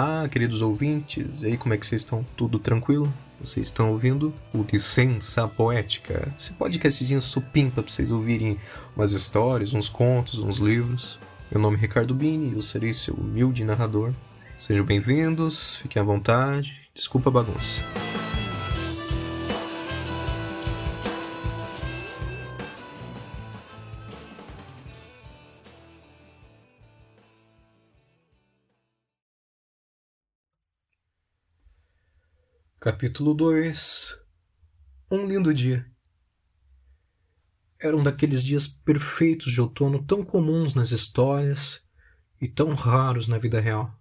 Olá, queridos ouvintes. E aí, como é que vocês estão? Tudo tranquilo? Vocês estão ouvindo o Licença Poética, esse podcastzinho supimpa pra vocês ouvirem umas histórias, uns contos, uns livros. Meu nome é Ricardo Bini eu serei seu humilde narrador. Sejam bem-vindos, fiquem à vontade, desculpa a bagunça. Capítulo 2 Um lindo dia. Era um daqueles dias perfeitos de outono tão comuns nas histórias e tão raros na vida real.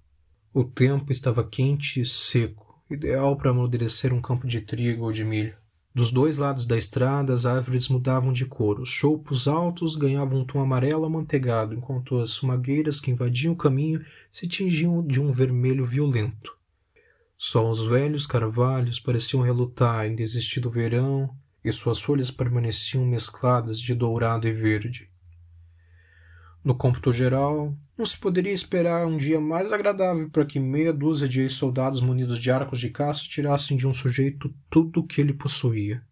O tempo estava quente e seco, ideal para amadurecer um campo de trigo ou de milho. Dos dois lados da estrada, as árvores mudavam de cor. Os choupos altos ganhavam um tom amarelo amanteigado, enquanto as sumagueiras que invadiam o caminho se tingiam de um vermelho violento. Só os velhos carvalhos pareciam relutar em desistir do verão e suas folhas permaneciam mescladas de dourado e verde. No cômputo geral, não se poderia esperar um dia mais agradável para que meia dúzia de ex-soldados munidos de arcos de caça tirassem de um sujeito tudo o que ele possuía.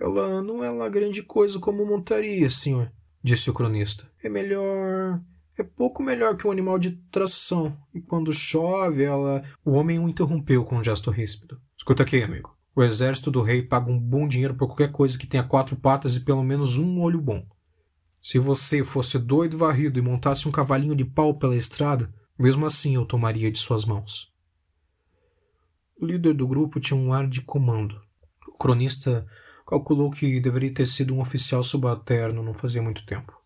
Ela não é lá grande coisa como montaria, senhor, disse o cronista. É melhor é pouco melhor que um animal de tração, e quando chove, ela. O homem o interrompeu com um gesto ríspido. Escuta aqui, amigo. O exército do rei paga um bom dinheiro por qualquer coisa que tenha quatro patas e pelo menos um olho bom. Se você fosse doido varrido e montasse um cavalinho de pau pela estrada, mesmo assim eu tomaria de suas mãos. O líder do grupo tinha um ar de comando. O cronista calculou que deveria ter sido um oficial subalterno não fazia muito tempo.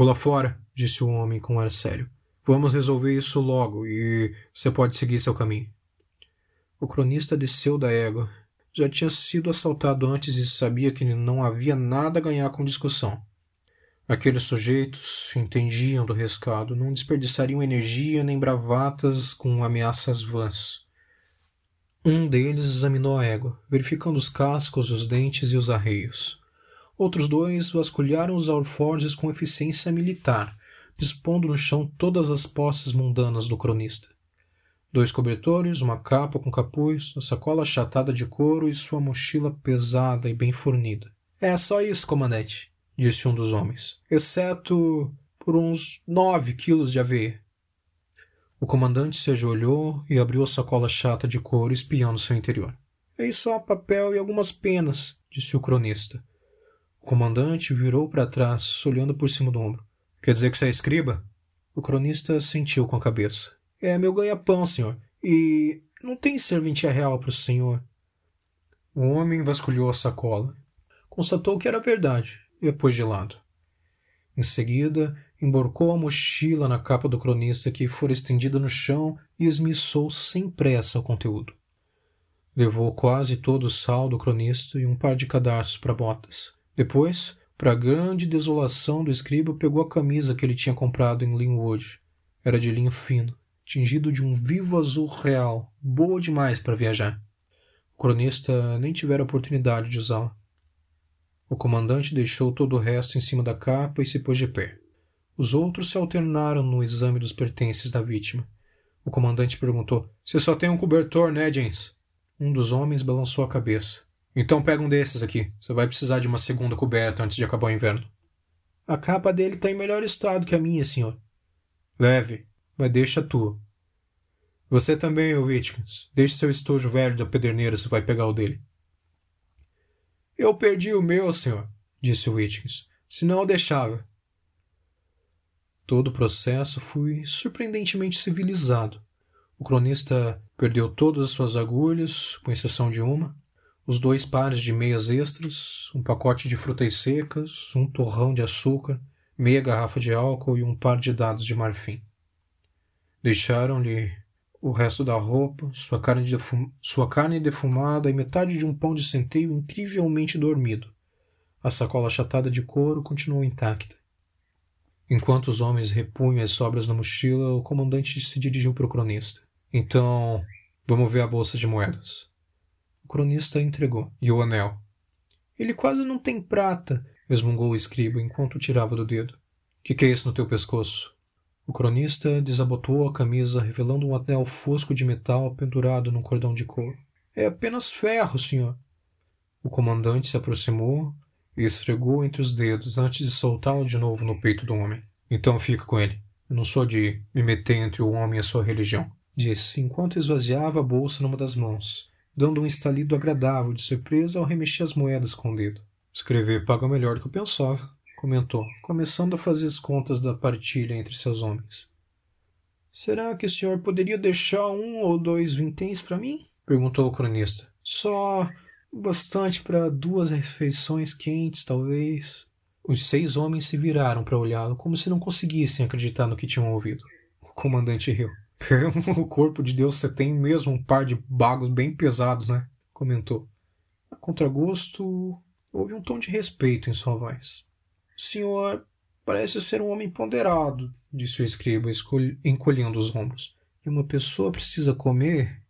Pula fora, disse o homem com ar sério. Vamos resolver isso logo e você pode seguir seu caminho. O cronista desceu da égua. Já tinha sido assaltado antes e sabia que não havia nada a ganhar com discussão. Aqueles sujeitos entendiam do rescado, não desperdiçariam energia nem bravatas com ameaças vãs. Um deles examinou a égua, verificando os cascos, os dentes e os arreios. Outros dois vasculharam os alforjes com eficiência militar, dispondo no chão todas as posses mundanas do cronista. Dois cobertores, uma capa com capuz, a sacola achatada de couro e sua mochila pesada e bem fornida. É só isso, comandante, disse um dos homens, exceto por uns nove quilos de aveia. O comandante se ajoelhou e abriu a sacola chata de couro, espiando seu interior. É só papel e algumas penas, disse o cronista. Comandante virou para trás, olhando por cima do ombro. Quer dizer que você é escriba? O cronista sentiu com a cabeça. É meu ganha-pão, senhor. E não tem serventia real para o senhor. O homem vasculhou a sacola. Constatou que era verdade e a pôs de lado. Em seguida, emborcou a mochila na capa do cronista que fora estendida no chão e esmiçou sem pressa o conteúdo. Levou quase todo o sal do cronista e um par de cadarços para botas. Depois, para grande desolação do escriba, pegou a camisa que ele tinha comprado em Linwood. Era de linho fino, tingido de um vivo azul real, boa demais para viajar. O cronista nem tivera oportunidade de usá-la. O comandante deixou todo o resto em cima da capa e se pôs de pé. Os outros se alternaram no exame dos pertences da vítima. O comandante perguntou: Você só tem um cobertor, né, James? Um dos homens balançou a cabeça. Então pega um desses aqui. Você vai precisar de uma segunda coberta antes de acabar o inverno. A capa dele está em melhor estado que a minha, senhor. Leve, mas deixa a tua. Você também, Whitkins. Deixe seu estojo velho da pederneira se vai pegar o dele. Eu perdi o meu, senhor, disse Whitkins. Senão eu deixava. Todo o processo foi surpreendentemente civilizado. O cronista perdeu todas as suas agulhas, com exceção de uma, os dois pares de meias extras, um pacote de frutas secas, um torrão de açúcar, meia garrafa de álcool e um par de dados de marfim. Deixaram-lhe o resto da roupa, sua carne, defum... sua carne defumada e metade de um pão de centeio incrivelmente dormido. A sacola achatada de couro continuou intacta. Enquanto os homens repunham as sobras na mochila, o comandante se dirigiu para o cronista. Então, vamos ver a bolsa de moedas cronista entregou. E o anel? Ele quase não tem prata, resmungou o escriba enquanto tirava do dedo. Que que é isso no teu pescoço? O cronista desabotou a camisa, revelando um anel fosco de metal pendurado num cordão de couro. É apenas ferro, senhor. O comandante se aproximou e esfregou entre os dedos antes de soltá-lo de novo no peito do homem. Então fica com ele. Eu não sou de me meter entre o homem e a sua religião, disse, enquanto esvaziava a bolsa numa das mãos, dando um estalido agradável de surpresa ao remexer as moedas com o dedo. Escrever paga melhor do que eu pensava, comentou, começando a fazer as contas da partilha entre seus homens. Será que o senhor poderia deixar um ou dois vinténs para mim? perguntou o cronista. Só bastante para duas refeições quentes, talvez. Os seis homens se viraram para olhá-lo, como se não conseguissem acreditar no que tinham ouvido. O comandante riu. O corpo de Deus você tem mesmo um par de bagos bem pesados, né? comentou. A contragosto, houve um tom de respeito em sua voz. O senhor parece ser um homem ponderado, disse o escriba, encolhendo os ombros. E uma pessoa precisa comer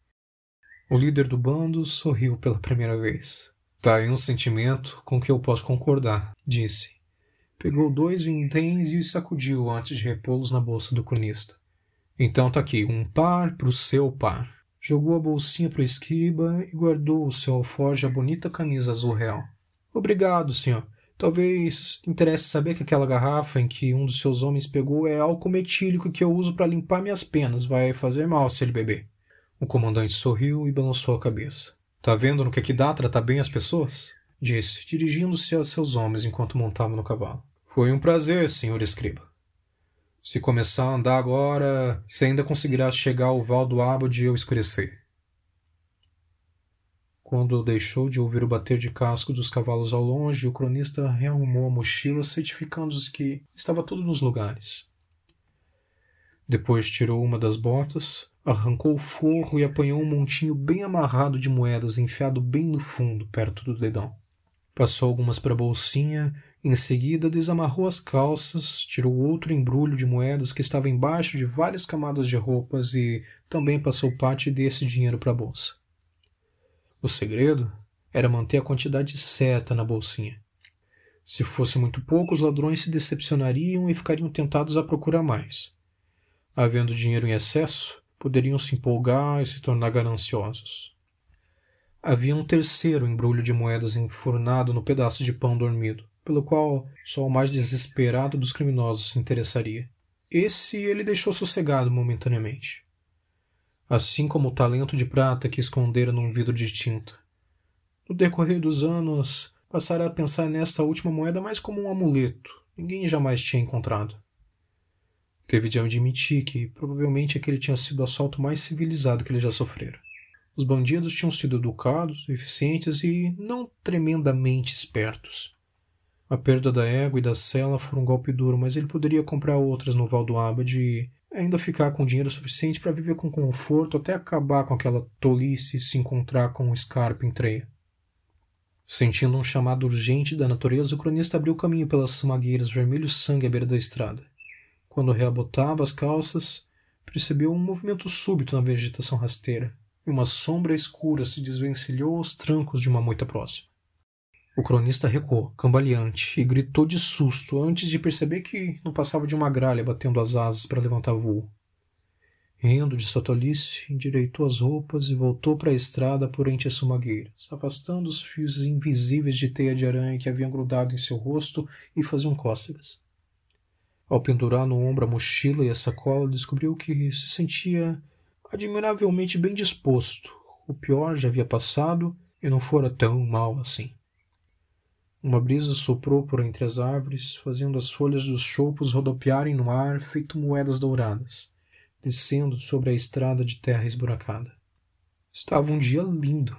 o líder do bando sorriu pela primeira vez. Tá aí um sentimento com que eu posso concordar, disse. Pegou dois vinténs e os sacudiu antes de repô-los na bolsa do cronista. Então tá aqui, um par pro seu par. Jogou a bolsinha pro escriba e guardou o seu alforje a bonita camisa azul real. Obrigado, senhor. Talvez interesse saber que aquela garrafa em que um dos seus homens pegou é álcool metílico que eu uso para limpar minhas penas. Vai fazer mal se ele beber. O comandante sorriu e balançou a cabeça. Tá vendo no que, que dá tratar bem as pessoas? Disse, dirigindo-se a seus homens enquanto montava no cavalo. Foi um prazer, senhor escriba. Se começar a andar agora, você ainda conseguirá chegar ao Val do Abade ao escurecer. Quando deixou de ouvir o bater de casco dos cavalos ao longe, o cronista rearrumou a mochila, certificando-se que estava tudo nos lugares. Depois tirou uma das botas, Arrancou o forro e apanhou um montinho bem amarrado de moedas enfiado bem no fundo, perto do dedão. Passou algumas para a bolsinha, em seguida desamarrou as calças, tirou outro embrulho de moedas que estava embaixo de várias camadas de roupas e também passou parte desse dinheiro para a bolsa. O segredo era manter a quantidade certa na bolsinha. Se fosse muito pouco, os ladrões se decepcionariam e ficariam tentados a procurar mais. Havendo dinheiro em excesso, poderiam se empolgar e se tornar gananciosos. Havia um terceiro embrulho de moedas enfurnado no pedaço de pão dormido, pelo qual só o mais desesperado dos criminosos se interessaria. Esse ele deixou sossegado momentaneamente. Assim como o talento de prata que escondera num vidro de tinta. No decorrer dos anos, passara a pensar nesta última moeda mais como um amuleto. Ninguém jamais tinha encontrado. Teve de admitir que provavelmente aquele tinha sido o assalto mais civilizado que ele já sofrera. Os bandidos tinham sido educados, eficientes e não tremendamente espertos. A perda da égua e da cela foi um golpe duro, mas ele poderia comprar outras no Val do Abad e ainda ficar com dinheiro suficiente para viver com conforto até acabar com aquela tolice e se encontrar com o Scarpa em treia. Sentindo um chamado urgente da natureza, o cronista abriu caminho pelas magueiras vermelho sangue à beira da estrada. Quando reabotava as calças, percebeu um movimento súbito na vegetação rasteira, e uma sombra escura se desvencilhou aos trancos de uma moita próxima. O cronista recuou, cambaleante, e gritou de susto antes de perceber que não passava de uma gralha batendo as asas para levantar voo. Rindo de sua tolice, endireitou as roupas e voltou para a estrada por entre as sumagueiras, afastando os fios invisíveis de teia de aranha que haviam grudado em seu rosto e faziam cócegas. Ao pendurar no ombro a mochila e a sacola, descobriu que se sentia admiravelmente bem disposto. O pior já havia passado e não fora tão mal assim. Uma brisa soprou por entre as árvores, fazendo as folhas dos choupos rodopiarem no ar feito moedas douradas, descendo sobre a estrada de terra esburacada. Estava um dia lindo.